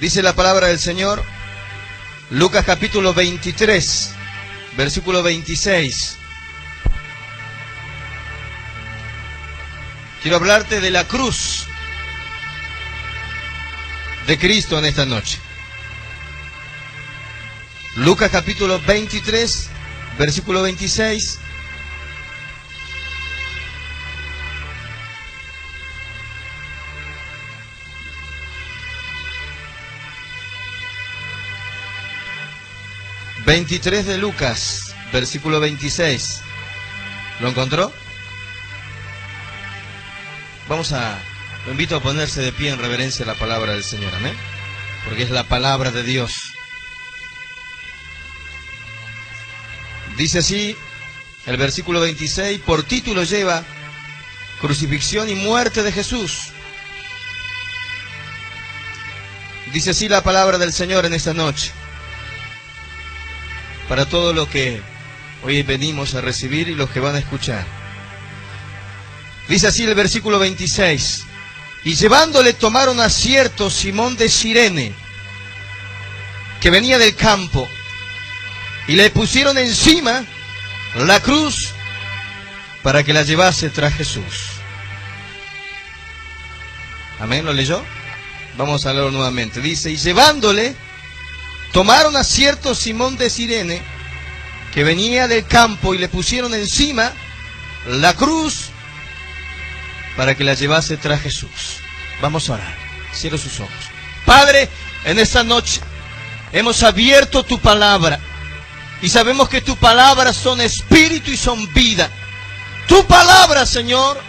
Dice la palabra del Señor, Lucas capítulo 23, versículo 26. Quiero hablarte de la cruz de Cristo en esta noche. Lucas capítulo 23, versículo 26. Veintitrés de Lucas, versículo 26. ¿Lo encontró? Vamos a, lo invito a ponerse de pie en reverencia a la palabra del Señor, amén. Porque es la palabra de Dios. Dice así el versículo 26, por título lleva crucifixión y muerte de Jesús. Dice así la palabra del Señor en esta noche. Para todo lo que hoy venimos a recibir y los que van a escuchar. Dice así el versículo 26. Y llevándole tomaron a cierto Simón de Sirene, que venía del campo, y le pusieron encima la cruz para que la llevase tras Jesús. Amén, ¿lo leyó? Vamos a leerlo nuevamente. Dice, y llevándole, tomaron a cierto Simón de Sirene, que venía del campo, y le pusieron encima la cruz para que la llevase tras Jesús. Vamos a orar. Cierra sus ojos. Padre, en esta noche hemos abierto tu palabra y sabemos que tu palabra son espíritu y son vida. Tu palabra, Señor,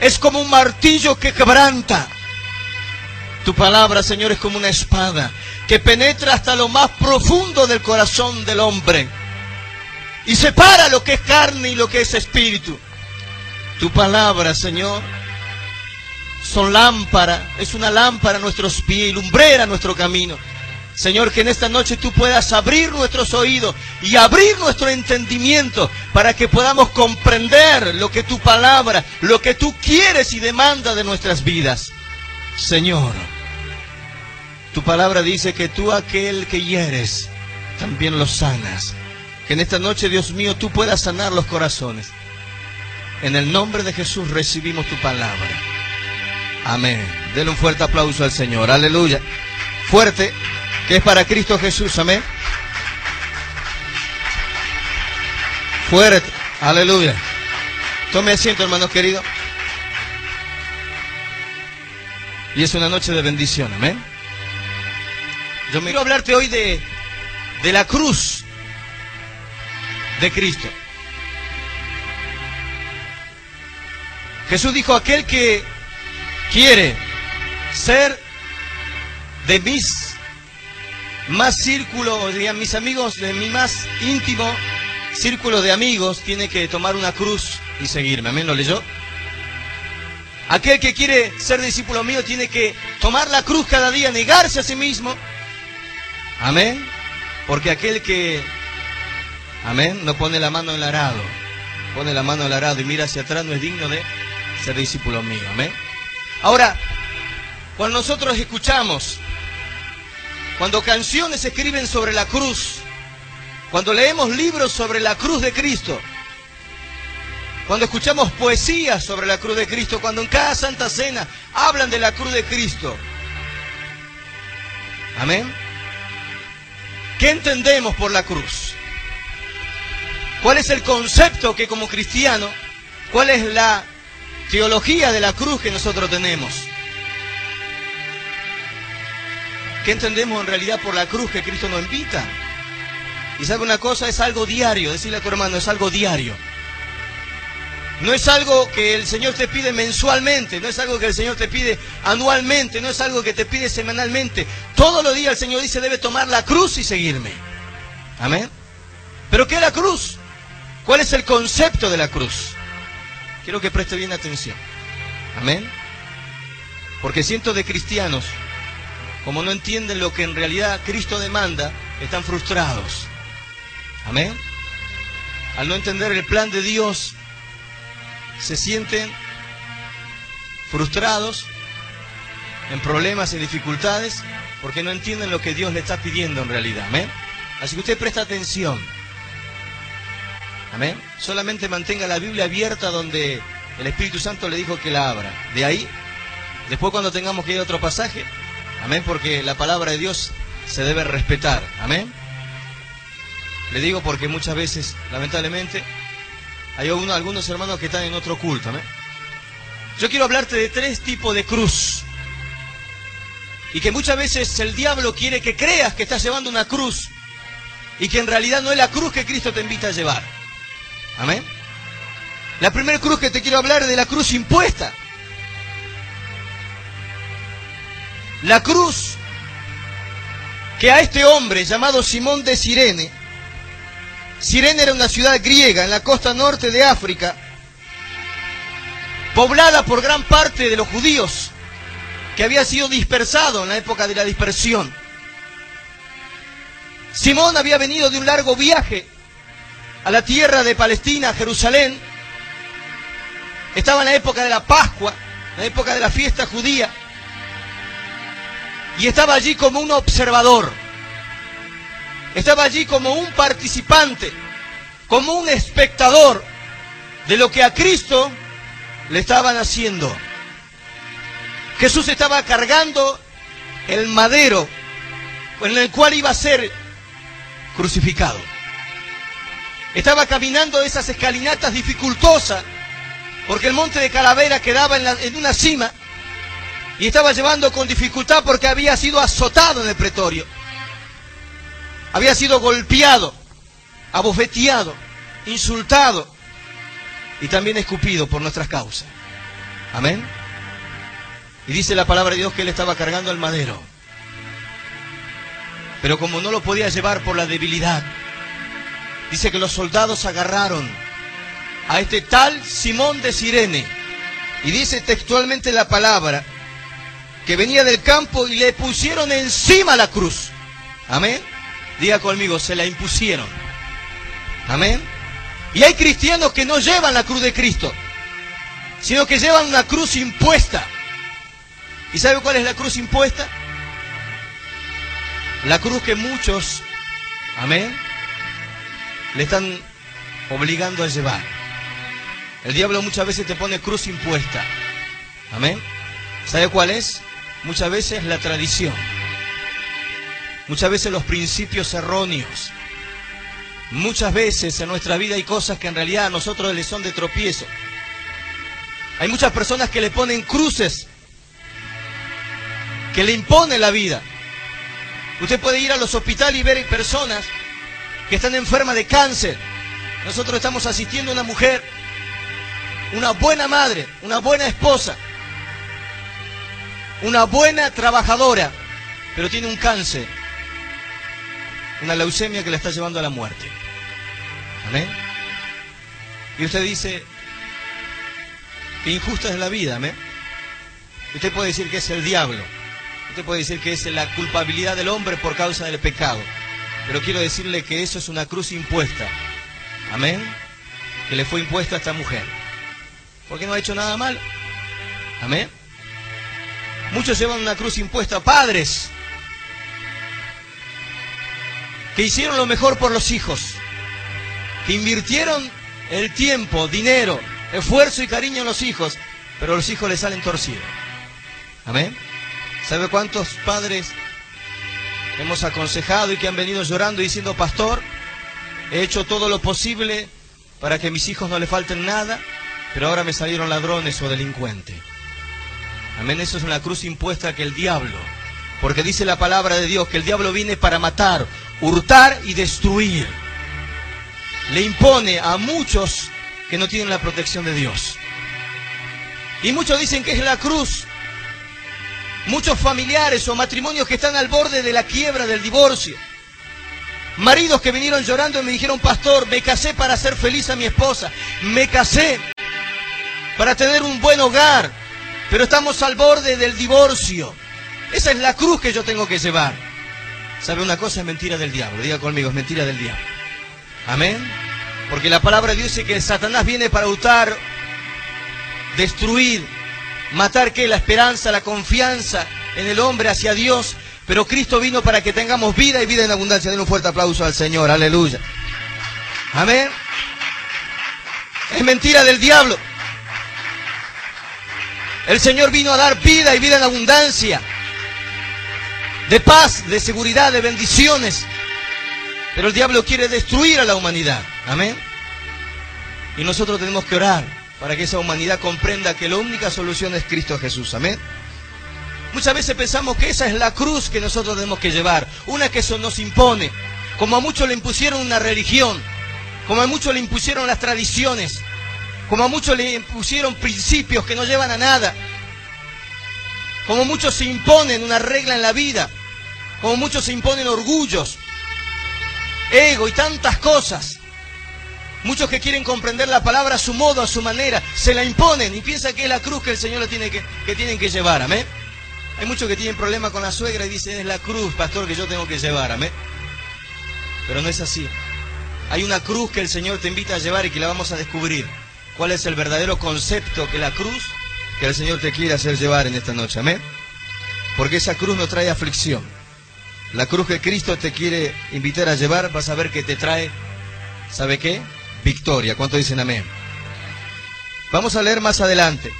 es como un martillo que quebranta. Tu palabra, Señor, es como una espada que penetra hasta lo más profundo del corazón del hombre y separa lo que es carne y lo que es espíritu. Tu palabra, Señor, son lámpara, es una lámpara a nuestros pies y lumbrera nuestro camino. Señor, que en esta noche tú puedas abrir nuestros oídos y abrir nuestro entendimiento para que podamos comprender lo que tu palabra, lo que tú quieres y demanda de nuestras vidas. Señor, tu palabra dice que tú aquel que hieres, también lo sanas. Que en esta noche, Dios mío, tú puedas sanar los corazones. En el nombre de Jesús recibimos tu palabra. Amén. Denle un fuerte aplauso al Señor. Aleluya. Fuerte, que es para Cristo Jesús. Amén. Fuerte. Aleluya. Tome asiento, hermanos queridos. Y es una noche de bendición. Amén. Yo me quiero hablarte hoy de, de la cruz de Cristo. Jesús dijo, aquel que quiere ser de mis más círculo, dirían mis amigos, de mi más íntimo círculo de amigos, tiene que tomar una cruz y seguirme. Amén, ¿lo leyó? Aquel que quiere ser discípulo mío tiene que tomar la cruz cada día, negarse a sí mismo. Amén. Porque aquel que, amén, no pone la mano en el arado, pone la mano en el arado y mira hacia atrás no es digno de ser discípulo mío. Amén. Ahora, cuando nosotros escuchamos, cuando canciones se escriben sobre la cruz, cuando leemos libros sobre la cruz de Cristo, cuando escuchamos poesías sobre la cruz de Cristo, cuando en cada Santa Cena hablan de la cruz de Cristo. Amén. ¿Qué entendemos por la cruz? ¿Cuál es el concepto que como cristiano, cuál es la teología de la cruz que nosotros tenemos? ¿Qué entendemos en realidad por la cruz que Cristo nos invita? Y sabe una cosa, es algo diario, decirle a tu hermano, es algo diario. No es algo que el Señor te pide mensualmente, no es algo que el Señor te pide anualmente, no es algo que te pide semanalmente. Todos los días el Señor dice, debe tomar la cruz y seguirme. Amén. ¿Pero qué es la cruz? ¿Cuál es el concepto de la cruz? Quiero que preste bien atención. Amén. Porque siento de cristianos, como no entienden lo que en realidad Cristo demanda, están frustrados. Amén. Al no entender el plan de Dios, se sienten frustrados en problemas y dificultades porque no entienden lo que Dios le está pidiendo en realidad. Amén. Así que usted presta atención. Amén. Solamente mantenga la Biblia abierta donde el Espíritu Santo le dijo que la abra. De ahí, después cuando tengamos que ir a otro pasaje, amén, porque la palabra de Dios se debe respetar. Amén. Le digo porque muchas veces, lamentablemente, hay algunos hermanos que están en otro culto. Amén. Yo quiero hablarte de tres tipos de cruz. Y que muchas veces el diablo quiere que creas que estás llevando una cruz y que en realidad no es la cruz que Cristo te invita a llevar. Amén. La primera cruz que te quiero hablar es de la cruz impuesta. La cruz que a este hombre llamado Simón de Sirene, Sirene era una ciudad griega en la costa norte de África, poblada por gran parte de los judíos, que había sido dispersado en la época de la dispersión. Simón había venido de un largo viaje a la tierra de Palestina, Jerusalén. Estaba en la época de la Pascua, la época de la fiesta judía. Y estaba allí como un observador. Estaba allí como un participante, como un espectador de lo que a Cristo le estaban haciendo. Jesús estaba cargando el madero en el cual iba a ser crucificado. Estaba caminando esas escalinatas dificultosas, porque el monte de Calavera quedaba en, en una cima, y estaba llevando con dificultad porque había sido azotado en el pretorio. Había sido golpeado, abofeteado, insultado y también escupido por nuestras causas. Amén. Y dice la palabra de Dios que él estaba cargando el madero. Pero como no lo podía llevar por la debilidad, dice que los soldados agarraron a este tal Simón de Sirene. Y dice textualmente la palabra que venía del campo y le pusieron encima la cruz. Amén. Diga conmigo, se la impusieron. Amén. Y hay cristianos que no llevan la cruz de Cristo, sino que llevan una cruz impuesta. ¿Y sabe cuál es la cruz impuesta? La cruz que muchos, amén, le están obligando a llevar. El diablo muchas veces te pone cruz impuesta. Amén. ¿Sabe cuál es? Muchas veces la tradición. Muchas veces los principios erróneos. Muchas veces en nuestra vida hay cosas que en realidad a nosotros les son de tropiezo. Hay muchas personas que le ponen cruces que le impone la vida. Usted puede ir a los hospitales y ver personas que están enfermas de cáncer. Nosotros estamos asistiendo a una mujer, una buena madre, una buena esposa, una buena trabajadora, pero tiene un cáncer, una leucemia que la está llevando a la muerte. Amén. Y usted dice, injusta es la vida, amén. Usted puede decir que es el diablo. Usted puede decir que es la culpabilidad del hombre por causa del pecado. Pero quiero decirle que eso es una cruz impuesta. Amén. Que le fue impuesta a esta mujer. Porque no ha hecho nada mal. Amén. Muchos llevan una cruz impuesta. Padres. Que hicieron lo mejor por los hijos. Que invirtieron el tiempo, dinero, esfuerzo y cariño en los hijos. Pero los hijos les salen torcidos. Amén. ¿Sabe cuántos padres hemos aconsejado y que han venido llorando y diciendo, pastor, he hecho todo lo posible para que a mis hijos no le falten nada, pero ahora me salieron ladrones o delincuentes? Amén, eso es una cruz impuesta que el diablo, porque dice la palabra de Dios que el diablo viene para matar, hurtar y destruir. Le impone a muchos que no tienen la protección de Dios. Y muchos dicen que es la cruz Muchos familiares o matrimonios que están al borde de la quiebra del divorcio. Maridos que vinieron llorando y me dijeron, pastor, me casé para hacer feliz a mi esposa. Me casé para tener un buen hogar. Pero estamos al borde del divorcio. Esa es la cruz que yo tengo que llevar. ¿Sabe una cosa? Es mentira del diablo. Diga conmigo, es mentira del diablo. Amén. Porque la palabra de Dios dice que Satanás viene para usar, destruir, matar que la esperanza, la confianza en el hombre hacia Dios, Pero Cristo vino para que tengamos vida y vida en abundancia. Den un fuerte aplauso al Señor. Aleluya. Amén. Es mentira del diablo. El Señor vino a dar vida y vida en abundancia. De paz, de seguridad, de bendiciones. Pero el diablo quiere destruir a la humanidad. Amén. Y nosotros tenemos que orar para que esa humanidad comprenda que la única solución es Cristo Jesús. Amén. Muchas veces pensamos que esa es la cruz que nosotros tenemos que llevar, una que eso nos impone, como a muchos le impusieron una religión, como a muchos le impusieron las tradiciones, como a muchos le impusieron principios que no llevan a nada, como muchos se imponen una regla en la vida, como muchos se imponen orgullos, ego y tantas cosas. Muchos que quieren comprender la palabra a su modo, a su manera, se la imponen y piensan que es la cruz que el Señor le tiene que, que tienen que llevar, amén. Hay muchos que tienen problemas con la suegra y dicen es la cruz, pastor, que yo tengo que llevar, amén. Pero no es así. Hay una cruz que el Señor te invita a llevar y que la vamos a descubrir. ¿Cuál es el verdadero concepto que la cruz que el Señor te quiere hacer llevar en esta noche? Amén. Porque esa cruz no trae aflicción. La cruz que Cristo te quiere invitar a llevar, vas a ver que te trae, ¿sabe qué? Victoria. ¿Cuánto dicen amén? Vamos a leer más adelante.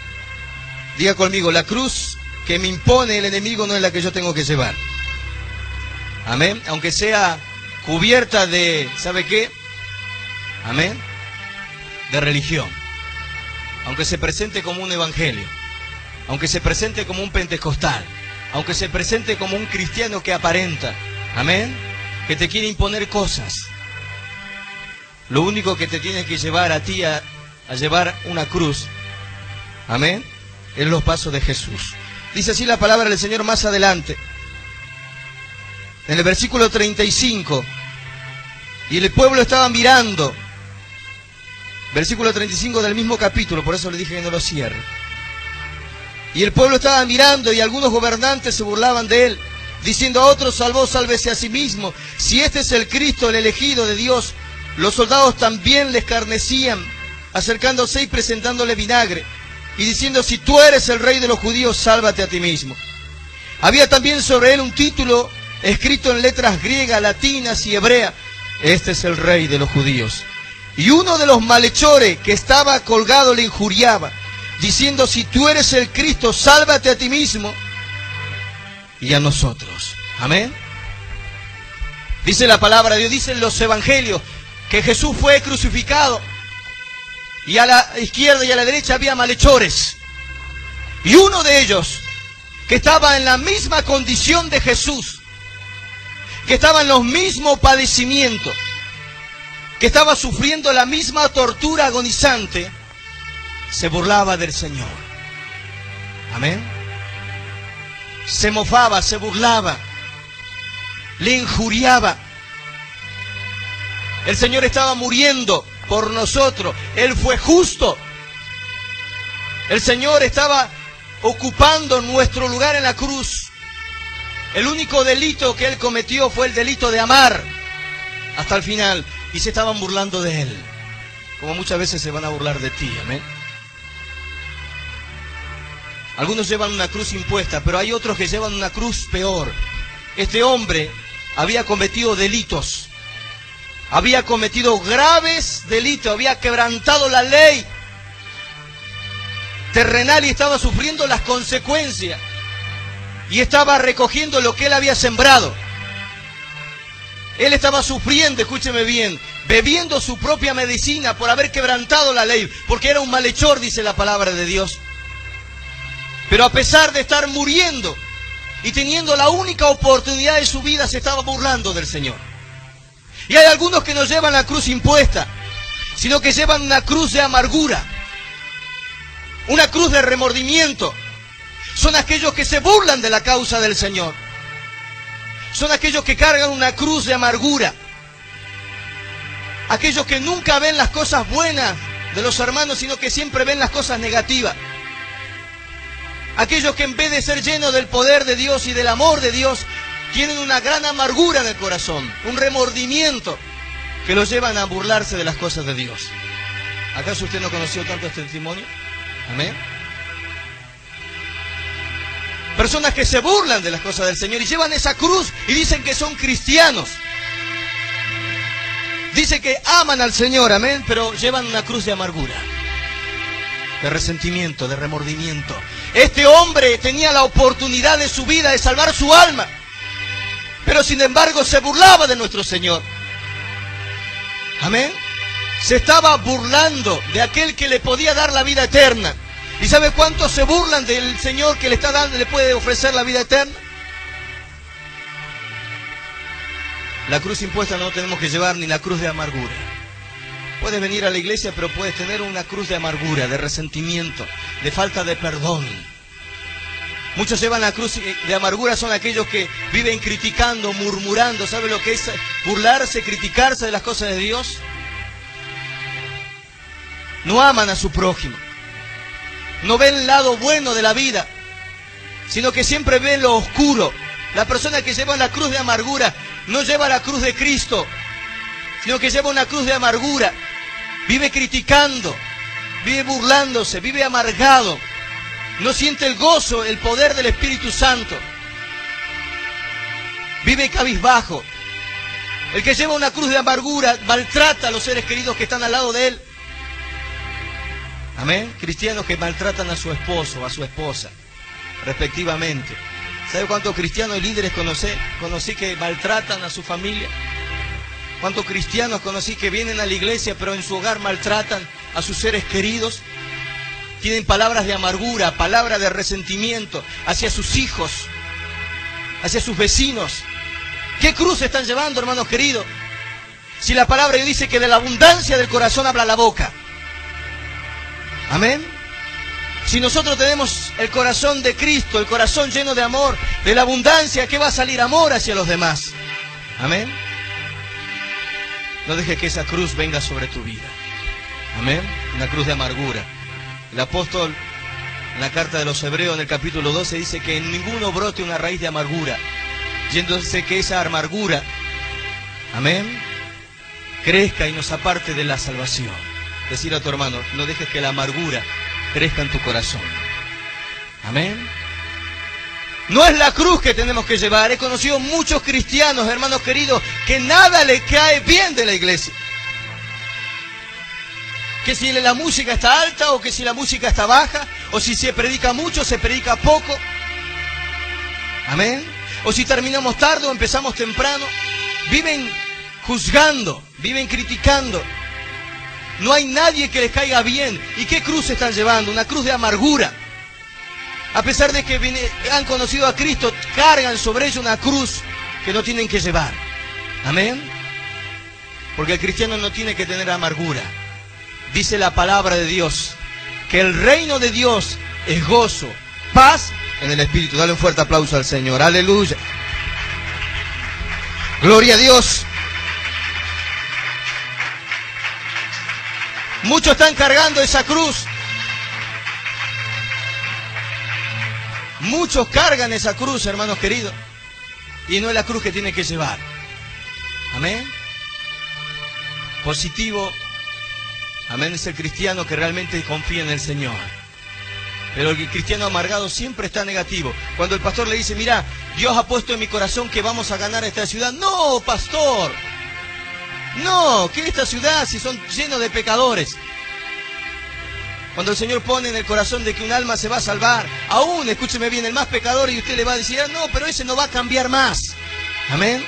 Diga conmigo, la cruz que me impone el enemigo no es la que yo tengo que llevar. Amén. Aunque sea cubierta de, ¿sabe qué? Amén. De religión. Aunque se presente como un evangelio. Aunque se presente como un pentecostal. Aunque se presente como un cristiano que aparenta. Amén. Que te quiere imponer cosas. Lo único que te tiene que llevar a ti a, a llevar una cruz. Amén. Es los pasos de Jesús. Dice así la palabra del Señor más adelante. En el versículo 35. Y el pueblo estaba mirando. Versículo 35 del mismo capítulo, por eso le dije que no lo cierre. Y el pueblo estaba mirando y algunos gobernantes se burlaban de él, diciendo a otros, salvó, sálvese a sí mismo. Si este es el Cristo, el elegido de Dios, los soldados también le escarnecían, acercándose y presentándole vinagre y diciendo, si tú eres el rey de los judíos, sálvate a ti mismo. Había también sobre él un título escrito en letras griegas, latinas y hebreas. Este es el rey de los judíos. Y uno de los malhechores que estaba colgado le injuriaba, diciendo, si tú eres el Cristo, sálvate a ti mismo y a nosotros. Amén. Dice la palabra de Dios, dicen los evangelios, que Jesús fue crucificado y a la izquierda y a la derecha había malhechores. Y uno de ellos, que estaba en la misma condición de Jesús, que estaba en los mismos padecimientos, que estaba sufriendo la misma tortura agonizante, se burlaba del Señor. Amén. Se mofaba, se burlaba, le injuriaba. El Señor estaba muriendo por nosotros. Él fue justo. El Señor estaba ocupando nuestro lugar en la cruz. El único delito que Él cometió fue el delito de amar hasta el final. Y se estaban burlando de Él. Como muchas veces se van a burlar de ti. Amén. Algunos llevan una cruz impuesta, pero hay otros que llevan una cruz peor. Este hombre había cometido delitos había cometido graves delitos, había quebrantado la ley terrenal y estaba sufriendo las consecuencias. Y estaba recogiendo lo que él había sembrado. Él estaba sufriendo, escúcheme bien, bebiendo su propia medicina por haber quebrantado la ley, porque era un malhechor, dice la palabra de Dios. Pero a pesar de estar muriendo y teniendo la única oportunidad de su vida, se estaba burlando del Señor. Y hay algunos que no llevan la cruz impuesta, sino que llevan una cruz de amargura, una cruz de remordimiento. Son aquellos que se burlan de la causa del Señor. Son aquellos que cargan una cruz de amargura. Aquellos que nunca ven las cosas buenas de los hermanos, sino que siempre ven las cosas negativas. Aquellos que en vez de ser llenos del poder de Dios y del amor de Dios, tienen una gran amargura en el corazón, un remordimiento que los llevan a burlarse de las cosas de Dios. ¿Acaso usted no conoció tanto este testimonio? Amén. Personas que se burlan de las cosas del Señor y llevan esa cruz y dicen que son cristianos. Dice que aman al Señor, amén, pero llevan una cruz de amargura, de resentimiento, de remordimiento. Este hombre tenía la oportunidad de su vida de salvar su alma, pero sin embargo se burlaba de nuestro Señor. Amén. Se estaba burlando de aquel que le podía dar la vida eterna. ¿Y sabe cuántos se burlan del Señor que le está dando, le puede ofrecer la vida eterna? La cruz impuesta no tenemos que llevar ni la cruz de amargura. Puedes venir a la iglesia, pero puedes tener una cruz de amargura, de resentimiento, de falta de perdón. Muchos llevan la cruz de amargura, son aquellos que viven criticando, murmurando. ¿Sabe lo que es burlarse, criticarse de las cosas de Dios? No aman a su prójimo. No ven el lado bueno de la vida, sino que siempre ven lo oscuro. La persona que lleva la cruz de amargura no lleva la cruz de Cristo, sino que lleva una cruz de amargura. Vive criticando, vive burlándose, vive amargado. No siente el gozo, el poder del Espíritu Santo. Vive cabizbajo. El que lleva una cruz de amargura maltrata a los seres queridos que están al lado de él. Amén. Cristianos que maltratan a su esposo a su esposa, respectivamente. ¿Sabe cuántos cristianos y líderes conocí, conocí que maltratan a su familia? ¿Cuántos cristianos conocí que vienen a la iglesia pero en su hogar maltratan a sus seres queridos? Tienen palabras de amargura, palabras de resentimiento hacia sus hijos, hacia sus vecinos. ¿Qué cruz están llevando, hermanos queridos? Si la palabra dice que de la abundancia del corazón habla la boca. Amén. Si nosotros tenemos el corazón de Cristo, el corazón lleno de amor, de la abundancia, ¿qué va a salir? Amor hacia los demás. Amén. No dejes que esa cruz venga sobre tu vida. Amén. Una cruz de amargura. El apóstol en la carta de los Hebreos en el capítulo 12 dice que en ninguno brote una raíz de amargura. Yéndose que esa amargura, amén, crezca y nos aparte de la salvación. Decir a tu hermano, no dejes que la amargura crezca en tu corazón. Amén. No es la cruz que tenemos que llevar. He conocido muchos cristianos, hermanos queridos, que nada le cae bien de la iglesia. Que si la música está alta o que si la música está baja, o si se predica mucho, se predica poco. Amén. O si terminamos tarde o empezamos temprano. Viven juzgando, viven criticando, no hay nadie que les caiga bien. ¿Y qué cruz están llevando? Una cruz de amargura. A pesar de que han conocido a Cristo, cargan sobre ellos una cruz que no tienen que llevar. Amén. Porque el cristiano no tiene que tener amargura. Dice la palabra de Dios que el reino de Dios es gozo, paz en el Espíritu. Dale un fuerte aplauso al Señor. Aleluya. Gloria a Dios. Muchos están cargando esa cruz. Muchos cargan esa cruz, hermanos queridos. Y no es la cruz que tiene que llevar. Amén. Positivo. Amén es el cristiano que realmente confía en el Señor. Pero el cristiano amargado siempre está negativo. Cuando el pastor le dice, mira, Dios ha puesto en mi corazón que vamos a ganar esta ciudad. No, pastor. No, que esta ciudad si son llenos de pecadores. Cuando el Señor pone en el corazón de que un alma se va a salvar, aún, escúcheme bien, el más pecador y usted le va a decir, ah, no, pero ese no va a cambiar más. Amén.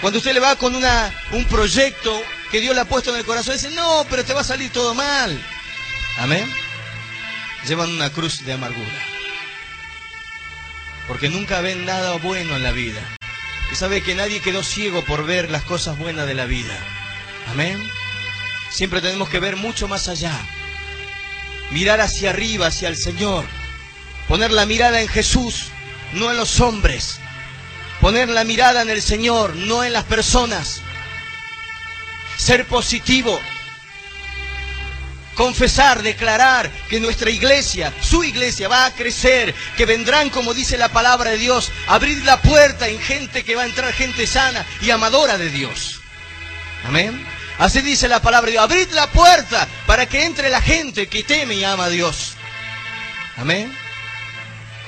Cuando usted le va con una, un proyecto que Dios le ha puesto en el corazón, dice, no, pero te va a salir todo mal. Amén. Llevan una cruz de amargura. Porque nunca ven nada bueno en la vida. Y sabe que nadie quedó ciego por ver las cosas buenas de la vida. Amén. Siempre tenemos que ver mucho más allá. Mirar hacia arriba, hacia el Señor. Poner la mirada en Jesús, no en los hombres. Poner la mirada en el Señor, no en las personas. Ser positivo. Confesar, declarar que nuestra iglesia, su iglesia va a crecer, que vendrán, como dice la palabra de Dios, abrir la puerta en gente que va a entrar, gente sana y amadora de Dios. Amén. Así dice la palabra de Dios. Abrid la puerta para que entre la gente que teme y ama a Dios. Amén.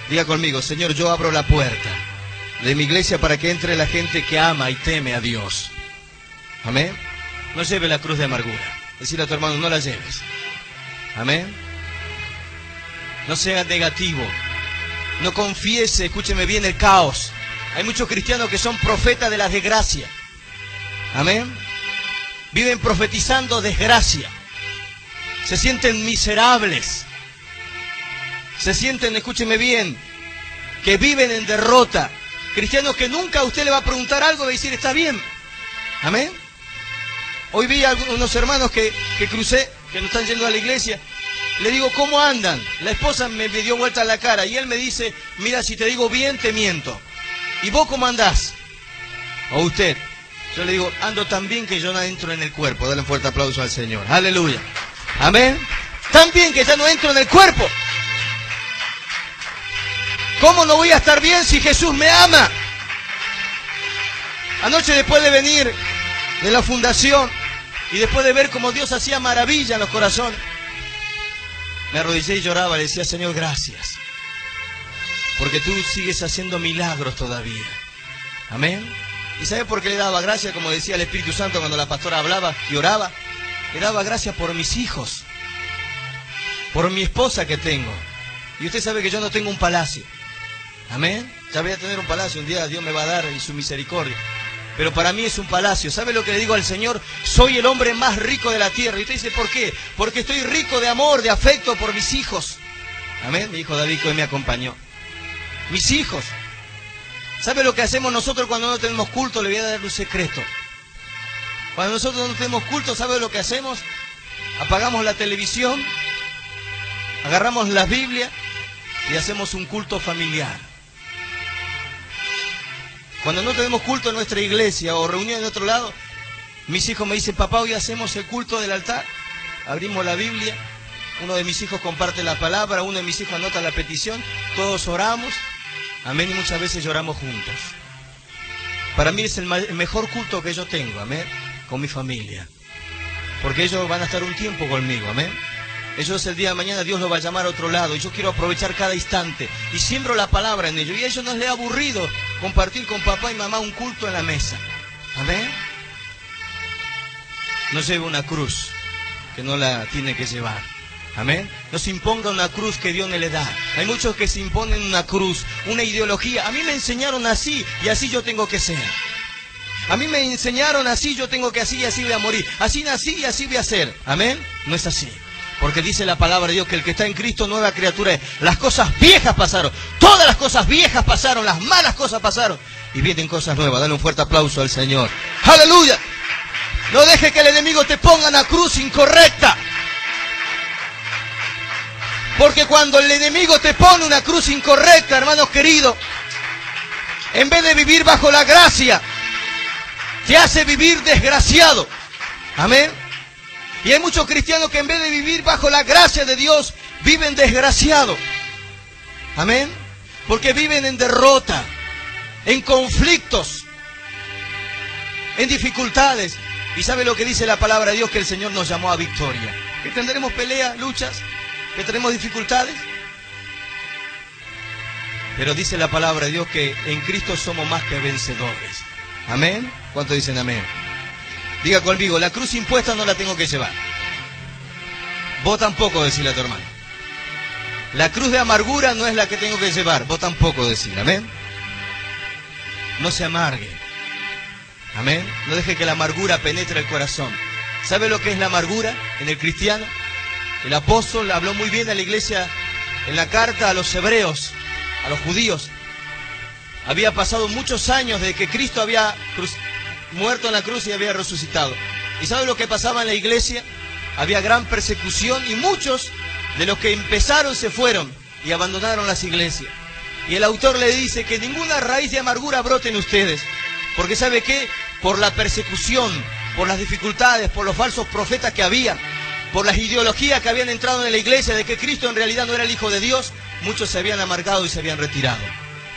Diga conmigo, Señor, yo abro la puerta de mi iglesia para que entre la gente que ama y teme a Dios. Amén. No lleve la cruz de amargura. Decirle a tu hermano, no la lleves. Amén. No sea negativo. No confiese, escúcheme bien, el caos. Hay muchos cristianos que son profetas de la desgracia. Amén. Viven profetizando desgracia. Se sienten miserables. Se sienten, escúcheme bien, que viven en derrota. Cristianos que nunca a usted le va a preguntar algo y decir, está bien. Amén. Hoy vi a unos hermanos que, que crucé, que no están yendo a la iglesia. Le digo, ¿cómo andan? La esposa me, dio vuelta la cara y él me dice, mira, si te digo bien, te miento. ¿Y vos cómo andás? O usted. Yo le digo, ando tan bien que yo no entro en el cuerpo. Dale un fuerte aplauso al Señor. Aleluya. Amén. Tan bien que ya no entro en el cuerpo. ¿Cómo no voy a estar bien si Jesús me ama? Anoche después de venir de la fundación y después de ver cómo Dios hacía maravilla en los corazones, me arrodillé y lloraba, le decía, Señor, gracias. Porque tú sigues haciendo milagros todavía. Amén. ¿Y sabe por qué le daba gracias? Como decía el Espíritu Santo cuando la pastora hablaba y oraba. Le daba gracias por mis hijos. Por mi esposa que tengo. Y usted sabe que yo no tengo un palacio. Amén. Ya voy a tener un palacio. Un día Dios me va a dar y su misericordia. Pero para mí es un palacio. ¿Sabe lo que le digo al Señor? Soy el hombre más rico de la tierra. Y usted dice, ¿por qué? Porque estoy rico de amor, de afecto por mis hijos. Amén. Mi hijo David que hoy me acompañó. Mis hijos. ¿Sabe lo que hacemos nosotros cuando no tenemos culto? Le voy a dar un secreto. Cuando nosotros no tenemos culto, ¿sabe lo que hacemos? Apagamos la televisión, agarramos la Biblia y hacemos un culto familiar. Cuando no tenemos culto en nuestra iglesia o reunión en otro lado, mis hijos me dicen, papá, hoy hacemos el culto del altar. Abrimos la Biblia, uno de mis hijos comparte la palabra, uno de mis hijos anota la petición, todos oramos, amén, y muchas veces lloramos juntos. Para mí es el, mejor culto que yo tengo, amén, con mi familia. Porque ellos van a estar un tiempo conmigo, amén. Ellos el día de mañana Dios los va a llamar a otro lado y yo quiero aprovechar cada instante y siembro la palabra en ellos. Y a ellos no les ha aburrido compartir con papá y mamá un culto en la mesa. Amén. No lleve una cruz que no la tiene que llevar. Amén. No se imponga una cruz que Dios no le da. Hay muchos que se imponen una cruz, una ideología. A mí me enseñaron así y así yo tengo que ser. A mí me enseñaron así, yo tengo que así y así voy a morir. Así nací y así voy a ser. Amén. No es así. Porque dice la palabra de Dios que el que está en Cristo nueva criatura es. Las cosas viejas pasaron. Todas las cosas viejas pasaron. Las malas cosas pasaron. Y vienen cosas nuevas. Dale un fuerte aplauso al Señor. Aleluya. No deje que el enemigo te ponga la cruz incorrecta. Porque cuando el enemigo te pone una cruz incorrecta, hermanos queridos, en vez de vivir bajo la gracia, te hace vivir desgraciado. Amén. Y hay muchos cristianos que en vez de vivir bajo la gracia de Dios, viven desgraciados. Amén. Porque viven en derrota, en conflictos, en dificultades. ¿Y sabe lo que dice la palabra de Dios? Que el Señor nos llamó a victoria. Que tendremos peleas, luchas, que tenemos dificultades. Pero dice la palabra de Dios que en Cristo somos más que vencedores. Amén. ¿Cuántos dicen amén? Diga conmigo, la cruz impuesta no la tengo que llevar. Vos tampoco, decirle a tu hermano. La cruz de amargura no es la que tengo que llevar. Vos tampoco, decirle. Amén. No se amargue. Amén. No deje que la amargura penetre el corazón. ¿Sabe lo que es la amargura en el cristiano? El apóstol habló muy bien a la iglesia en la carta a los hebreos, a los judíos. Había pasado muchos años desde que Cristo había muerto en la cruz y había resucitado. ¿Y sabe lo que pasaba en la iglesia? Había gran persecución y muchos de los que empezaron se fueron y abandonaron las iglesias. Y el autor le dice que ninguna raíz de amargura brote en ustedes. Porque ¿sabe qué? Por la persecución, por las dificultades, por los falsos profetas que había, por las ideologías que habían entrado en la iglesia de que Cristo en realidad no era el Hijo de Dios, muchos se habían amargado y se habían retirado.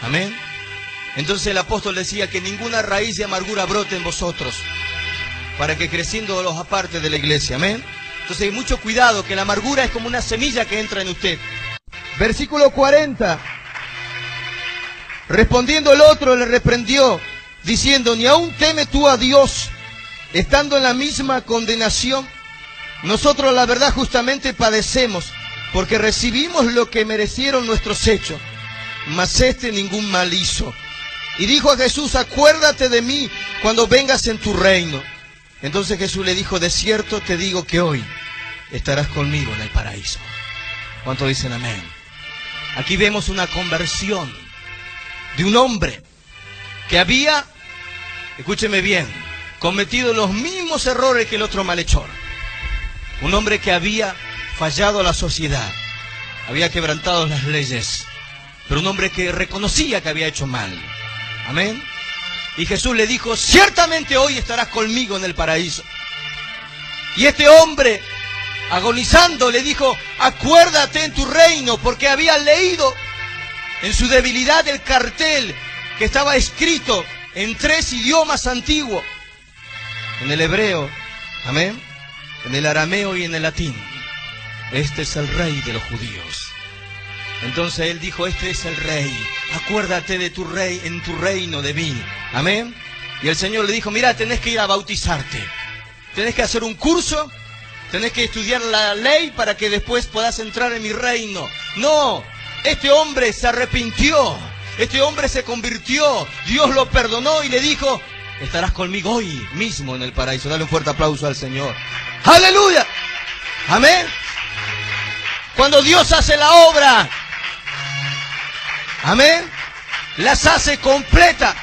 Amén. Entonces el apóstol decía que ninguna raíz de amargura brote en vosotros, para que creciendo los aparte de la iglesia. Amén. Entonces, mucho cuidado, que la amargura es como una semilla que entra en usted. Versículo 40. Respondiendo el otro le reprendió, diciendo, ni aún teme tú a Dios, estando en la misma condenación. Nosotros la verdad justamente padecemos, porque recibimos lo que merecieron nuestros hechos, mas este ningún mal hizo. Y dijo a Jesús, acuérdate de mí cuando vengas en tu reino. Entonces Jesús le dijo, de cierto te digo que hoy estarás conmigo en el paraíso. ¿Cuánto dicen amén? Aquí vemos una conversión de un hombre que había, escúcheme bien, cometido los mismos errores que el otro malhechor. Un hombre que había fallado a la sociedad, había quebrantado las leyes, pero un hombre que reconocía que había hecho mal. Amén. Y Jesús le dijo, ciertamente hoy estarás conmigo en el paraíso. Y este hombre, agonizando, le dijo, acuérdate en tu reino, porque había leído en su debilidad el cartel que estaba escrito en tres idiomas antiguos, en el hebreo, amén, en el arameo y en el latín. Este es el rey de los judíos. Entonces él dijo, este es el rey, acuérdate de tu rey, en tu reino de mí. Amén. Y el Señor le dijo, mira, tenés que ir a bautizarte. Tenés que hacer un curso, tenés que estudiar la ley para que después puedas entrar en mi reino. No, este hombre se arrepintió, este hombre se convirtió, Dios lo perdonó y le dijo, estarás conmigo hoy mismo en el paraíso. Dale un fuerte aplauso al Señor. Aleluya. Amén. Cuando Dios hace la obra, Amén. Las hace completa.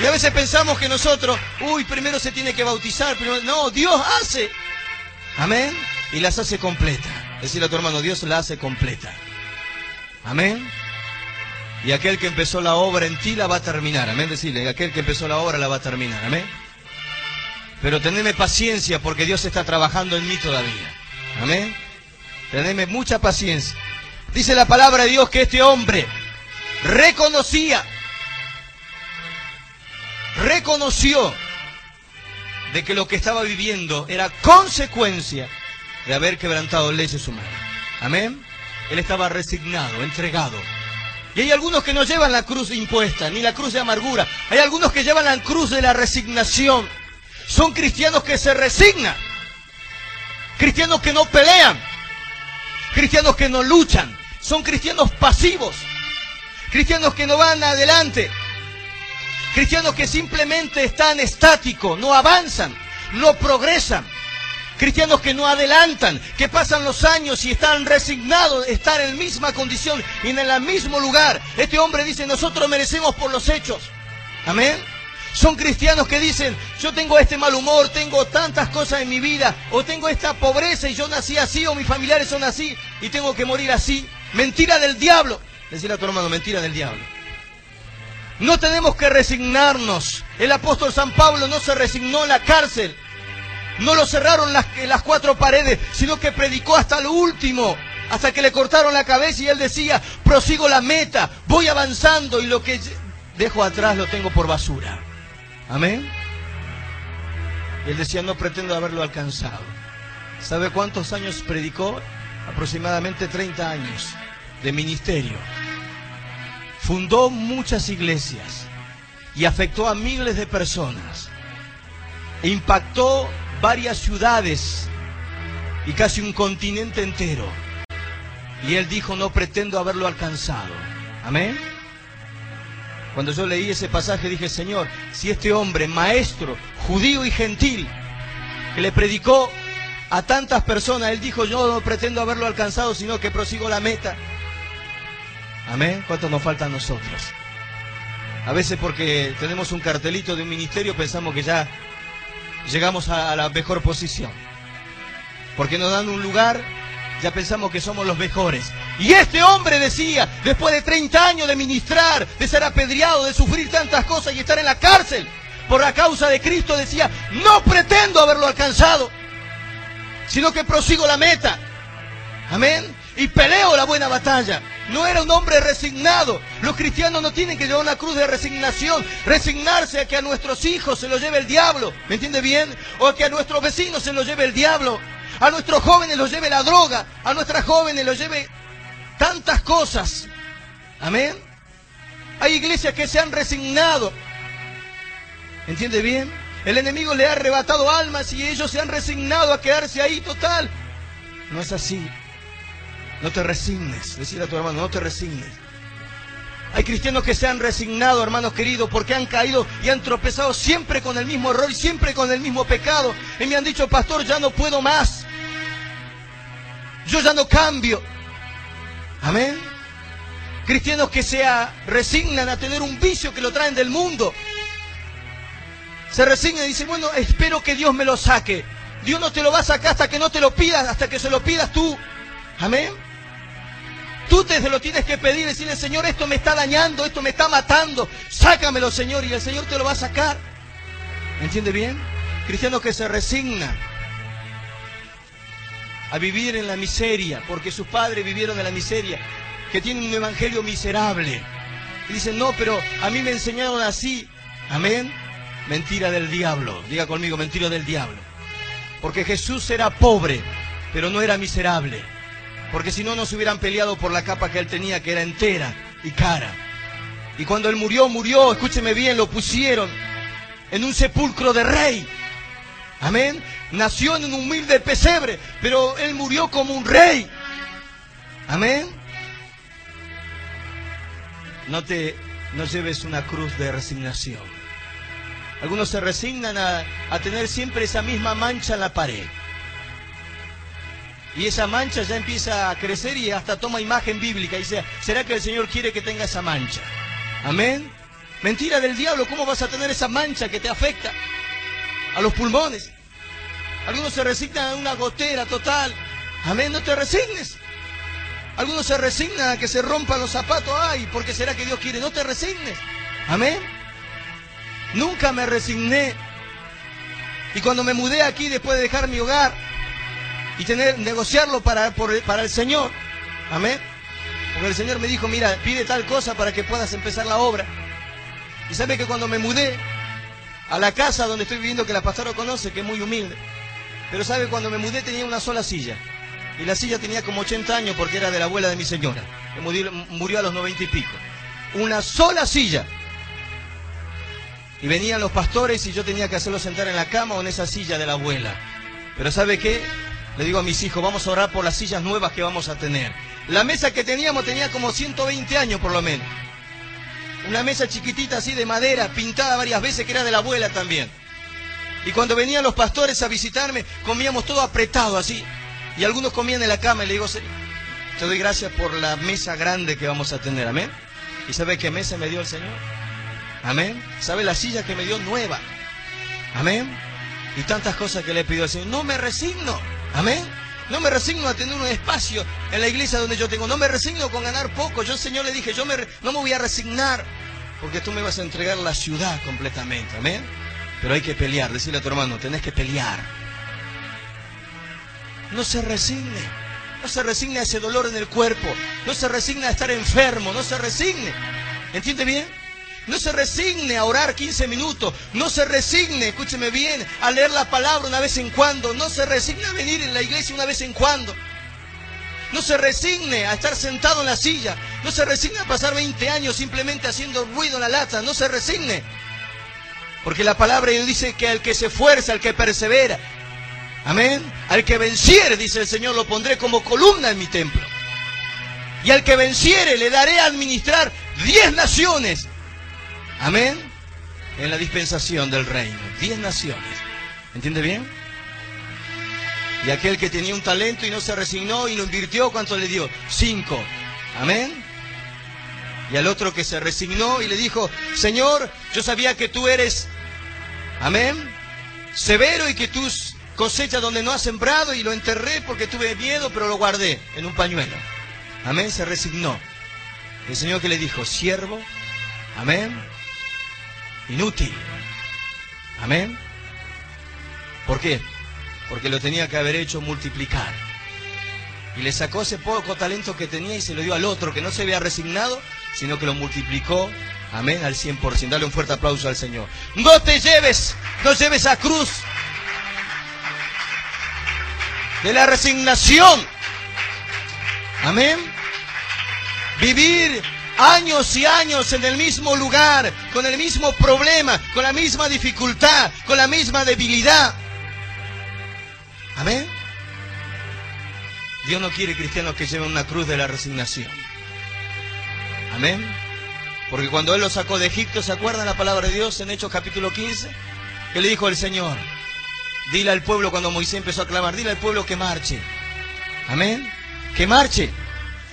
Y a veces pensamos que nosotros, uy, primero se tiene que bautizar, pero no, Dios hace. Amén. Y las hace completa. Decirle a tu hermano, Dios la hace completa. Amén. Y aquel que empezó la obra en ti la va a terminar. Amén. Decirle, aquel que empezó la obra la va a terminar. Amén. Pero tenedme paciencia porque Dios está trabajando en mí todavía. Amén. Tenedme mucha paciencia. Dice la palabra de Dios que este hombre reconocía, reconoció de que lo que estaba viviendo era consecuencia de haber quebrantado leyes humanas. Amén. Él estaba resignado, entregado. Y hay algunos que no llevan la cruz impuesta, ni la cruz de amargura. Hay algunos que llevan la cruz de la resignación. Son cristianos que se resignan. Cristianos que no pelean. Cristianos que no luchan. Son cristianos pasivos cristianos que no van adelante, cristianos que simplemente están estáticos, no avanzan, no progresan, cristianos que no adelantan, que pasan los años y están resignados estar en la misma condición y en el mismo lugar. Este hombre dice, nosotros merecemos por los hechos. Amén. Son cristianos que dicen, yo tengo este mal humor, tengo tantas cosas en mi vida, o tengo esta pobreza y yo nací así, o mis familiares son así, y tengo que morir así. Mentira del diablo. Decirle a tu hermano, mentira del diablo. No tenemos que resignarnos. El apóstol San Pablo no se resignó en la cárcel. No lo cerraron las, las cuatro paredes, sino que predicó hasta lo último. Hasta que le cortaron la cabeza y él decía, prosigo la meta, voy avanzando y lo que dejo atrás lo tengo por basura. Amén. Y él decía, no pretendo haberlo alcanzado. ¿Sabe cuántos años predicó? Aproximadamente 30 años de ministerio. Fundó muchas iglesias y afectó a miles de personas. Impactó varias ciudades y casi un continente entero. Y él dijo, no pretendo haberlo alcanzado. Amén. Cuando yo leí ese pasaje dije, Señor, si este hombre, maestro, judío y gentil, que le predicó a tantas personas, él dijo, yo no pretendo haberlo alcanzado, sino que prosigo la meta. Amén. ¿Cuánto nos falta a nosotros? A veces porque tenemos un cartelito de un ministerio pensamos que ya llegamos a la mejor posición. Porque nos dan un lugar, ya pensamos que somos los mejores. Y este hombre decía, después de 30 años de ministrar, de ser apedreado, de sufrir tantas cosas y estar en la cárcel, por la causa de Cristo, decía, no pretendo haberlo alcanzado, sino que prosigo la meta. Amén. Y peleo la buena batalla. No era un hombre resignado. Los cristianos no tienen que llevar una cruz de resignación. Resignarse a que a nuestros hijos se los lleve el diablo. ¿Me entiende bien? O a que a nuestros vecinos se los lleve el diablo. A nuestros jóvenes los lleve la droga. A nuestras jóvenes los lleve tantas cosas. Amén. Hay iglesias que se han resignado. ¿Entiende bien? El enemigo le ha arrebatado almas y ellos se han resignado a quedarse ahí total. No es así. No te resignes. Decirle a tu hermano, no te resignes. Hay cristianos que se han resignado, hermanos queridos, porque han caído y han tropezado siempre con el mismo error y siempre con el mismo pecado. Y me han dicho, pastor, ya no puedo más. Yo ya no cambio. Amén. Cristianos que se resignan a tener un vicio que lo traen del mundo. Se resignan y dicen, bueno, espero que Dios me lo saque. Dios no te lo va a sacar hasta que no te lo pidas, hasta que se lo pidas tú. Amén. Tú te lo tienes que pedir, decirle, Señor, esto me está dañando, esto me está matando, sácamelo, Señor, y el Señor te lo va a sacar. ¿Entiende bien? Cristianos que se resignan a vivir en la miseria, porque sus padres vivieron en la miseria, que tienen un evangelio miserable. Dicen, no, pero a mí me enseñaron así. Amén. Mentira del diablo. Diga conmigo, mentira del diablo. Porque Jesús era pobre, pero no era miserable. Porque si no, no se hubieran peleado por la capa que él tenía, que era entera y cara. Y cuando él murió, murió, escúcheme bien, lo pusieron en un sepulcro de rey. Amén. Nació en un humilde pesebre, pero él murió como un rey. Amén. No te no lleves una cruz de resignación. Algunos se resignan a, a tener siempre esa misma mancha en la pared. Y esa mancha ya empieza a crecer y hasta toma imagen bíblica. Y dice, ¿será que el Señor quiere que tenga esa mancha? Amén. Mentira del diablo, ¿cómo vas a tener esa mancha que te afecta a los pulmones? Algunos se resignan a una gotera total. Amén, no te resignes. Algunos se resignan a que se rompan los zapatos. Ay, porque será que Dios quiere. No te resignes. Amén. Nunca me resigné. Y cuando me mudé aquí después de dejar mi hogar, y tener, negociarlo para, para el Señor. Amén. Porque el Señor me dijo, mira, pide tal cosa para que puedas empezar la obra. Y sabe que cuando me mudé a la casa donde estoy viviendo, que la pastora conoce, que es muy humilde, pero sabe, cuando me mudé tenía una sola silla. Y la silla tenía como 80 años porque era de la abuela de mi señora, que murió, a los 90 y pico. Una sola silla. Y venían los pastores y yo tenía que hacerlo sentar en la cama o en esa silla de la abuela. Pero ¿sabe qué? Le digo a mis hijos, vamos a orar por las sillas nuevas que vamos a tener. La mesa que teníamos tenía como 120 años por lo menos. Una mesa chiquitita así de madera, pintada varias veces, que era de la abuela también. Y cuando venían los pastores a visitarme, comíamos todo apretado así. Y algunos comían en la cama y le digo, te doy gracias por la mesa grande que vamos a tener, amén. ¿Y sabe qué mesa me dio el Señor? Amén. ¿Sabe la silla que me dio nueva? Amén. Y tantas cosas que le pidió al Señor. No me resigno. Amén. No me resigno a tener un espacio en la iglesia donde yo tengo. No me resigno con ganar poco. Yo, Señor, le dije, yo me, no me voy a resignar porque tú me vas a entregar la ciudad completamente. Amén. Pero hay que pelear. Decirle a tu hermano, tenés que pelear. No se resigne. No se resigne a ese dolor en el cuerpo. No se resigne a estar enfermo. No se resigne. ¿Entiende bien? No se resigne a orar 15 minutos. No se resigne, escúcheme bien, a leer la palabra una vez en cuando. No se resigne a venir en la iglesia una vez en cuando. No se resigne a estar sentado en la silla. No se resigne a pasar 20 años simplemente haciendo ruido en la lata. No se resigne. Porque la palabra dice que al que se esfuerza, al que persevera, amén, al que venciere, dice el Señor, lo pondré como columna en mi templo. Y al que venciere le daré a administrar 10 naciones Amén. En la dispensación del reino. Diez naciones. ¿Entiende bien? Y aquel que tenía un talento y no se resignó y lo invirtió, ¿cuánto le dio? Cinco. Amén. Y al otro que se resignó y le dijo, Señor, yo sabía que tú eres, amén, severo y que tú cosechas donde no has sembrado y lo enterré porque tuve miedo, pero lo guardé en un pañuelo. Amén, se resignó. El Señor que le dijo, siervo, amén, inútil. Amén. ¿Por qué? Porque lo tenía que haber hecho multiplicar. Y le sacó ese poco talento que tenía y se lo dio al otro que no se había resignado, sino que lo multiplicó. Amén, al 100%. Dale un fuerte aplauso al Señor. No te lleves, no lleves a cruz de la resignación. Amén. Vivir años y años en el mismo lugar, con el mismo problema, con la misma dificultad, con la misma debilidad. Amén. Dios no quiere cristianos que lleven una cruz de la resignación. Amén. Porque cuando Él los sacó de Egipto, ¿se acuerdan la palabra de Dios en Hechos capítulo 15? Que le dijo el Señor, dile al pueblo cuando Moisés empezó a clamar, dile al pueblo que marche. Amén. Que marche.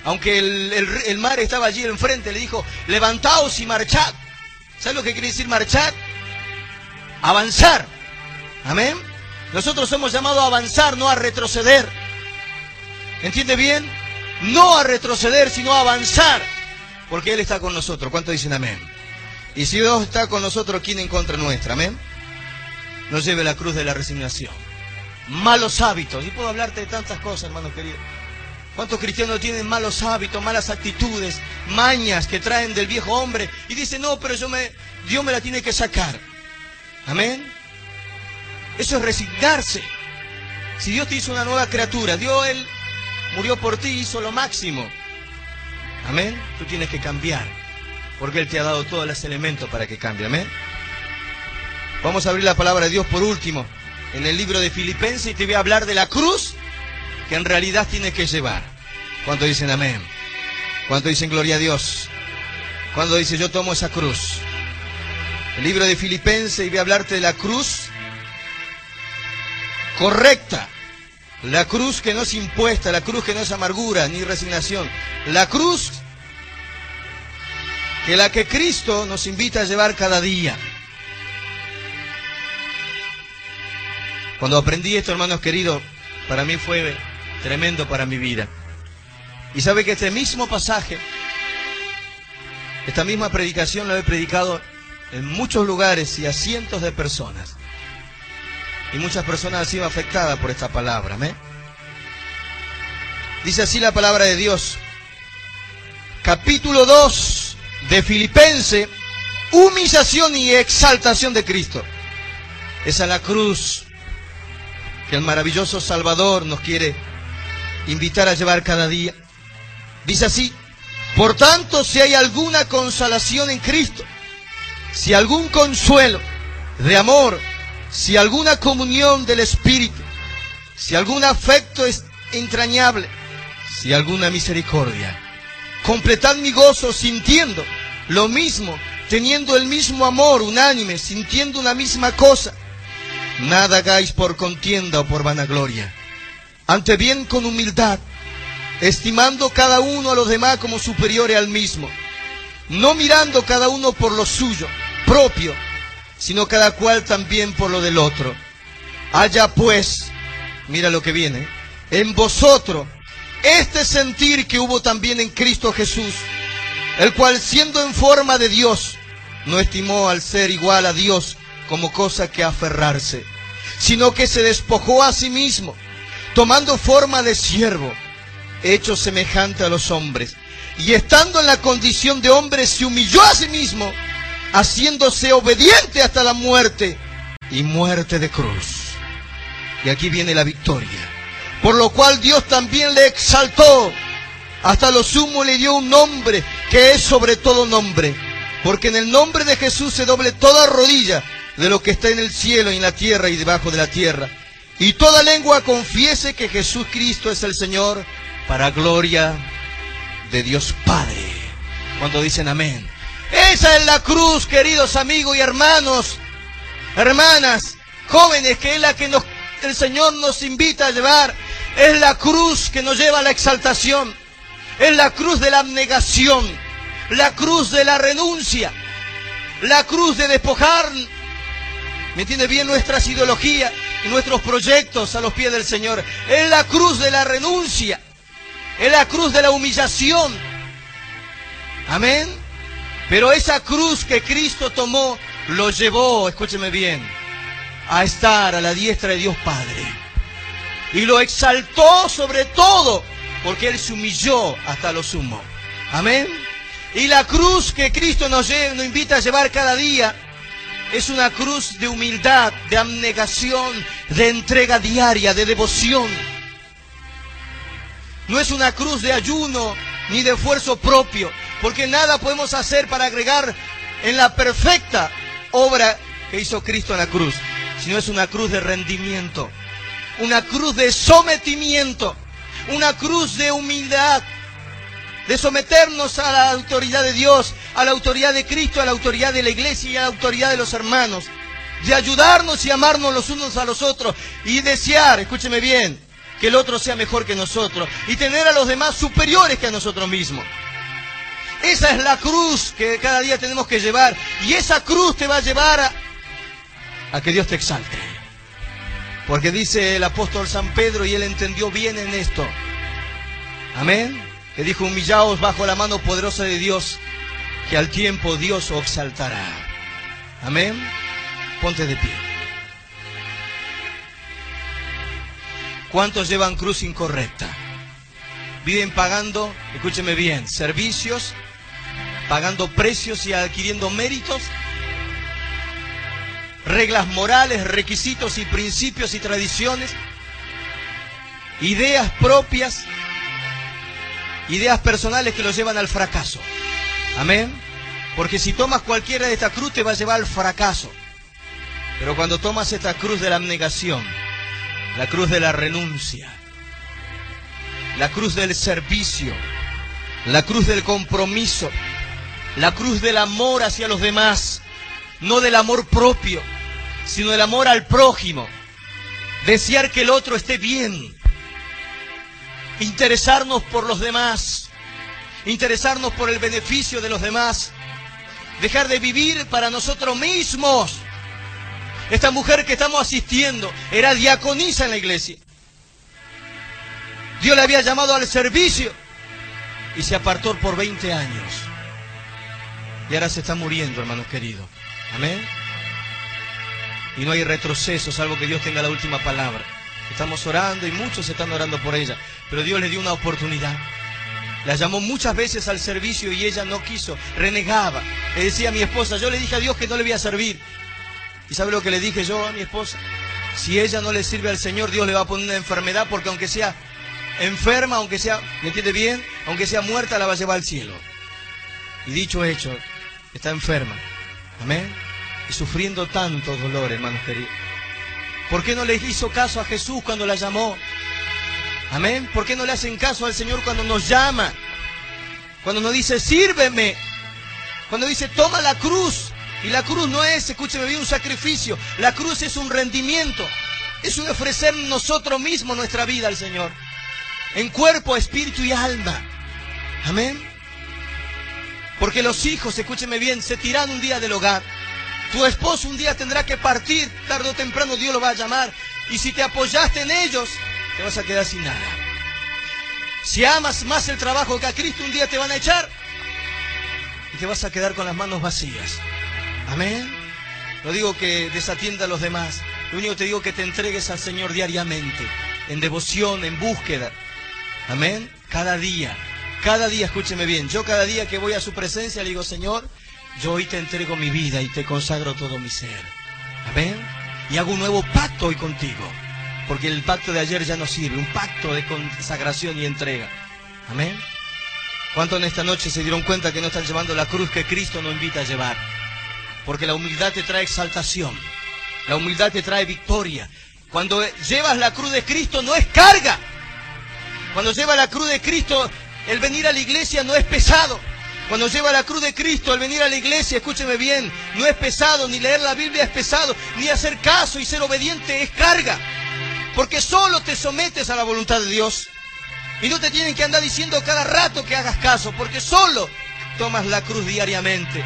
Aunque el, mar estaba allí enfrente, le dijo, levantaos y marchad. ¿Sabes lo que quiere decir marchar? Avanzar. Amén. Nosotros somos llamados a avanzar, no a retroceder. ¿Entiende bien? No a retroceder, sino a avanzar. Porque Él está con nosotros. ¿Cuánto dicen amén? Y si Dios está con nosotros, ¿quién en contra nuestra? Amén. Nos lleve la cruz de la resignación. Malos hábitos. Y puedo hablarte de tantas cosas, hermanos queridos. ¿Cuántos cristianos tienen malos hábitos, malas actitudes, mañas que traen del viejo hombre? Y dicen, no, pero yo me, Dios me la tiene que sacar. Amén. Eso es resignarse. Si Dios te hizo una nueva criatura, Dios Él murió por ti, hizo lo máximo. Amén. Tú tienes que cambiar. Porque Él te ha dado todos los elementos para que cambie. Amén. Vamos a abrir la palabra de Dios por último. En el libro de Filipenses y te voy a hablar de la cruz que en realidad tienes que llevar. ¿Cuánto dicen amén? ¿Cuánto dicen gloria a Dios? Cuando dice yo tomo esa cruz? El libro de Filipenses y voy a hablarte de la cruz correcta. La cruz que no es impuesta, la cruz que no es amargura ni resignación. La cruz que la que Cristo nos invita a llevar cada día. Cuando aprendí esto, hermanos queridos, para mí fue tremendo para mi vida. Y sabe que este mismo pasaje, esta misma predicación lo he predicado en muchos lugares y a cientos de personas. Y muchas personas han sido afectadas por esta palabra. Dice así la palabra de Dios. Capítulo 2 de Filipense. Humillación y exaltación de Cristo. Esa es la cruz que el maravilloso Salvador nos quiere invitar a llevar cada día. Dice así, por tanto, si hay alguna consolación en Cristo, si algún consuelo de amor, si alguna comunión del Espíritu, si algún afecto es entrañable, si alguna misericordia. Completad mi gozo sintiendo lo mismo, teniendo el mismo amor unánime, sintiendo una misma cosa. Nada hagáis por contienda o por vanagloria. Ante bien con humildad, estimando cada uno a los demás como superiores al mismo, no mirando cada uno por lo suyo propio, sino cada cual también por lo del otro. Haya pues, mira lo que viene, en vosotros este sentir que hubo también en Cristo Jesús, el cual siendo en forma de Dios, no estimó al ser igual a Dios como cosa que aferrarse, sino que se despojó a sí mismo, tomando forma de siervo, hecho semejante a los hombres, y estando en la condición de hombre, se humilló a sí mismo, haciéndose obediente hasta la muerte y muerte de cruz. Y aquí viene la victoria. Por lo cual Dios también le exaltó. Hasta lo sumo le dio un nombre que es sobre todo nombre. Porque en el nombre de Jesús se doble toda rodilla de lo que está en el cielo y en la tierra y debajo de la tierra. Y toda lengua confiese que Jesús Cristo es el Señor para gloria de Dios Padre. Cuando dicen amén. Esa es la cruz, queridos amigos y hermanos, hermanas, jóvenes, que es la que el Señor nos invita a llevar. Es la cruz que nos lleva a la exaltación. Es la cruz de la abnegación. La cruz de la renuncia. La cruz de despojar, ¿me entiende bien? Nuestras ideologías y nuestros proyectos a los pies del Señor. Es la cruz de la renuncia. Es la cruz de la humillación. Amén. Pero esa cruz que Cristo tomó lo llevó, escúcheme bien, a estar a la diestra de Dios Padre. Y lo exaltó sobre todo, porque Él se humilló hasta lo sumo. Amén. Y la cruz que Cristo nos, nos invita a llevar cada día es una cruz de humildad, de abnegación, de entrega diaria, de devoción. No es una cruz de ayuno ni de esfuerzo propio, Porque nada podemos hacer para agregar en la perfecta obra que hizo Cristo en la cruz, sino es una cruz de rendimiento, una cruz de sometimiento, una cruz de humildad, de someternos a la autoridad de Dios, a la autoridad de Cristo, a la autoridad de la iglesia y a la autoridad de los hermanos, de ayudarnos y amarnos los unos a los otros y desear, escúcheme bien, que el otro sea mejor que nosotros y tener a los demás superiores que a nosotros mismos. Esa es la cruz que cada día tenemos que llevar y esa cruz te va a llevar a, a que Dios te exalte. Porque dice el apóstol San Pedro y él entendió bien en esto. Amén que dijo, humillaos bajo la mano poderosa de Dios, que al tiempo Dios os exaltará. Amén. Ponte de pie. ¿Cuántos llevan cruz incorrecta? Viven pagando, escúcheme bien, servicios, pagando precios y adquiriendo méritos, reglas morales, requisitos y principios y tradiciones, ideas propias ideas personales que los llevan al fracaso. Amén. Porque si tomas cualquiera de esta cruz te va a llevar al fracaso. Pero cuando tomas esta cruz de la abnegación, la cruz de la renuncia, la cruz del servicio, la cruz del compromiso, la cruz del amor hacia los demás, no del amor propio, sino del amor al prójimo, desear que el otro esté bien, interesarnos por los demás, interesarnos por el beneficio de los demás, dejar de vivir para nosotros mismos. Esta mujer que estamos asistiendo era diaconisa en la iglesia. Dios le había llamado al servicio y se apartó por 20 años. Y ahora se está muriendo, hermanos queridos. Amén. Y no hay retroceso, salvo que Dios tenga la última palabra. Estamos orando y muchos están orando por ella. Pero Dios le dio una oportunidad. La llamó muchas veces al servicio y ella no quiso, renegaba. Le decía a mi esposa, yo le dije a Dios que no le voy a servir. ¿Y sabe lo que le dije yo a mi esposa? Si ella no le sirve al Señor, Dios le va a poner una enfermedad porque aunque sea enferma, aunque sea, ¿me entiende bien? Aunque sea muerta, la va a llevar al cielo. Y dicho hecho, está enferma. Amén. Y sufriendo tanto dolor, hermanos queridos. ¿Por qué no le hizo caso a Jesús cuando la llamó? Amén. ¿Por qué no le hacen caso al Señor cuando nos llama? Cuando nos dice, sírveme. Cuando dice, toma la cruz. Y la cruz no es, escúcheme bien, un sacrificio. La cruz es un rendimiento. Es un ofrecer nosotros mismos nuestra vida al Señor. En cuerpo, espíritu y alma. Amén. Porque los hijos, escúcheme bien, se tiran un día del hogar. Tu esposo un día tendrá que partir, tarde o temprano Dios lo va a llamar. Y si te apoyaste en ellos, te vas a quedar sin nada. Si amas más el trabajo que a Cristo, un día te van a echar y te vas a quedar con las manos vacías. Amén. No digo que desatienda a los demás. Lo único que te digo es que te entregues al Señor diariamente, en devoción, en búsqueda. Amén. Cada día, cada día, escúcheme bien. Yo cada día que voy a su presencia le digo, Señor, yo hoy te entrego mi vida y te consagro todo mi ser. Amén. Y hago un nuevo pacto hoy contigo. Porque el pacto de ayer ya no sirve. Un pacto de consagración y entrega. Amén. ¿Cuántos en esta noche se dieron cuenta que no están llevando la cruz que Cristo nos invita a llevar? Porque la humildad te trae exaltación. La humildad te trae victoria. Cuando llevas la cruz de Cristo no es carga. Cuando llevas la cruz de Cristo, el venir a la iglesia no es pesado. Cuando lleva la cruz de Cristo al venir a la iglesia, escúcheme bien, no es pesado, ni leer la Biblia es pesado, ni hacer caso y ser obediente es carga. Porque solo te sometes a la voluntad de Dios. Y no te tienen que andar diciendo cada rato que hagas caso, porque solo tomas la cruz diariamente.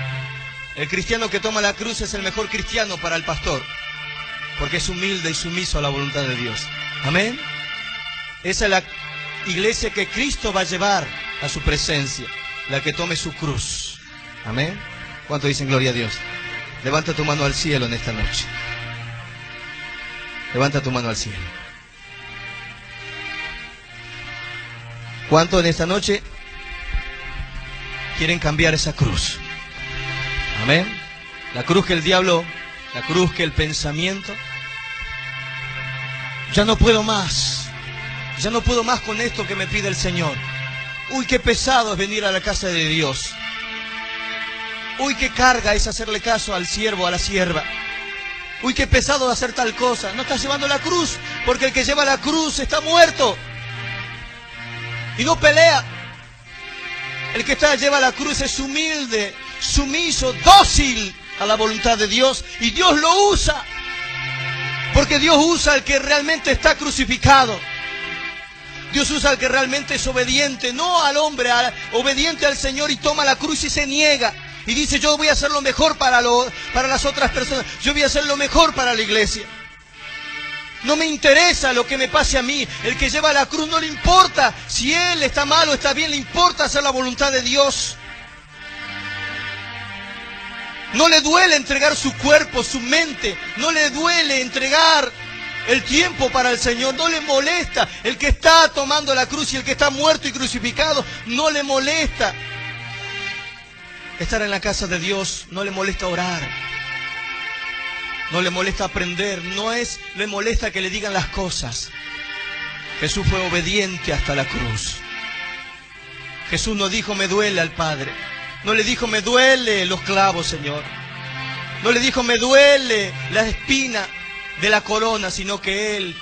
El cristiano que toma la cruz es el mejor cristiano para el pastor, porque es humilde y sumiso a la voluntad de Dios. Amén. Esa es la iglesia que Cristo va a llevar a su presencia la que tome su cruz. Amén. ¿Cuánto dicen gloria a Dios? Levanta tu mano al cielo en esta noche. Levanta tu mano al cielo. ¿Cuánto en esta noche quieren cambiar esa cruz? Amén. La cruz que el diablo, la cruz que el pensamiento. Ya no puedo más. Ya no puedo más con esto que me pide el Señor. Uy, qué pesado es venir a la casa de Dios. Uy, qué carga es hacerle caso al siervo, a la sierva. Uy, qué pesado hacer tal cosa. No estás llevando la cruz, porque el que lleva la cruz está muerto. Y no pelea. El que está, lleva la cruz es humilde, sumiso, dócil a la voluntad de Dios. Y Dios lo usa. Porque Dios usa al que realmente está crucificado. Dios usa al que realmente es obediente, no al hombre, obediente al Señor y toma la cruz y se niega. Y dice, yo voy a hacer lo mejor para, lo, para las otras personas, yo voy a hacer lo mejor para la iglesia. No me interesa lo que me pase a mí. El que lleva la cruz no le importa si él está mal o está bien, le importa hacer la voluntad de Dios. No le duele entregar su cuerpo, su mente. No le duele entregar el tiempo para el Señor. No le molesta. El que está tomando la cruz y el que está muerto y crucificado, no le molesta. Estar en la casa de Dios no le molesta orar. No le molesta aprender. No es, le molesta que le digan las cosas. Jesús fue obediente hasta la cruz. Jesús no dijo me duele al Padre. No le dijo me duele los clavos, Señor. No le dijo me duele la espina de la corona, sino que Él,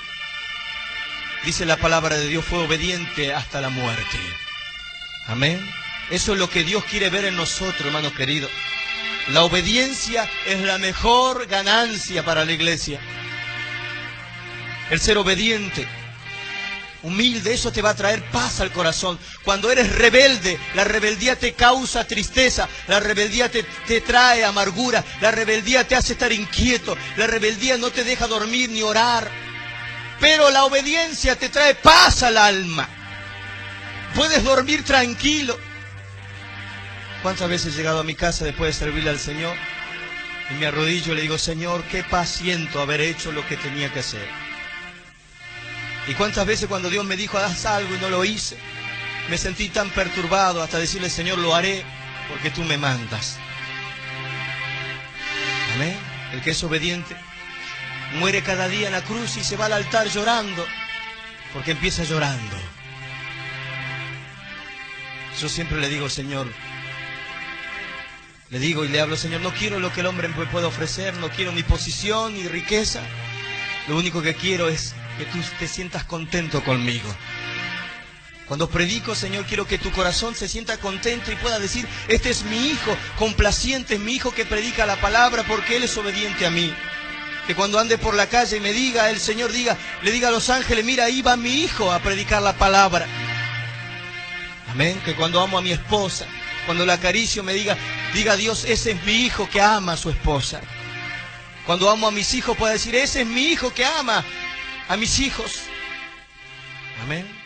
dice la palabra de Dios, fue obediente hasta la muerte. Amén. Eso es lo que Dios quiere ver en nosotros, hermano querido. La obediencia es la mejor ganancia para la iglesia. El ser obediente, humilde, eso te va a traer paz al corazón. Cuando eres rebelde, la rebeldía te causa tristeza, la rebeldía te, te, trae amargura, la rebeldía te hace estar inquieto, la rebeldía no te deja dormir ni orar. Pero la obediencia te trae paz al alma. Puedes dormir tranquilo. ¿Cuántas veces he llegado a mi casa después de servirle al Señor? Y me arrodillo y le digo, Señor, qué paz siento haber hecho lo que tenía que hacer. Y cuántas veces cuando Dios me dijo, haz algo y no lo hice, me sentí tan perturbado hasta decirle, Señor, lo haré porque tú me mandas. Amén. El que es obediente muere cada día en la cruz y se va al altar llorando porque empieza llorando. Yo siempre le digo, Señor, le digo y le hablo, Señor, no quiero lo que el hombre me puede ofrecer, no quiero ni posición ni riqueza. Lo único que quiero es que tú te sientas contento conmigo. Cuando predico, Señor, quiero que tu corazón se sienta contento y pueda decir, este es mi hijo, complaciente, es mi hijo que predica la palabra porque él es obediente a mí. Que cuando ande por la calle y me diga, el Señor diga, le diga a los ángeles, mira, ahí va mi hijo a predicar la palabra. Amén. Que cuando amo a mi esposa, cuando la acaricio me diga, diga Dios, ese es mi hijo que ama a su esposa. Cuando amo a mis hijos pueda decir, ese es mi hijo que ama a mis hijos. Amén.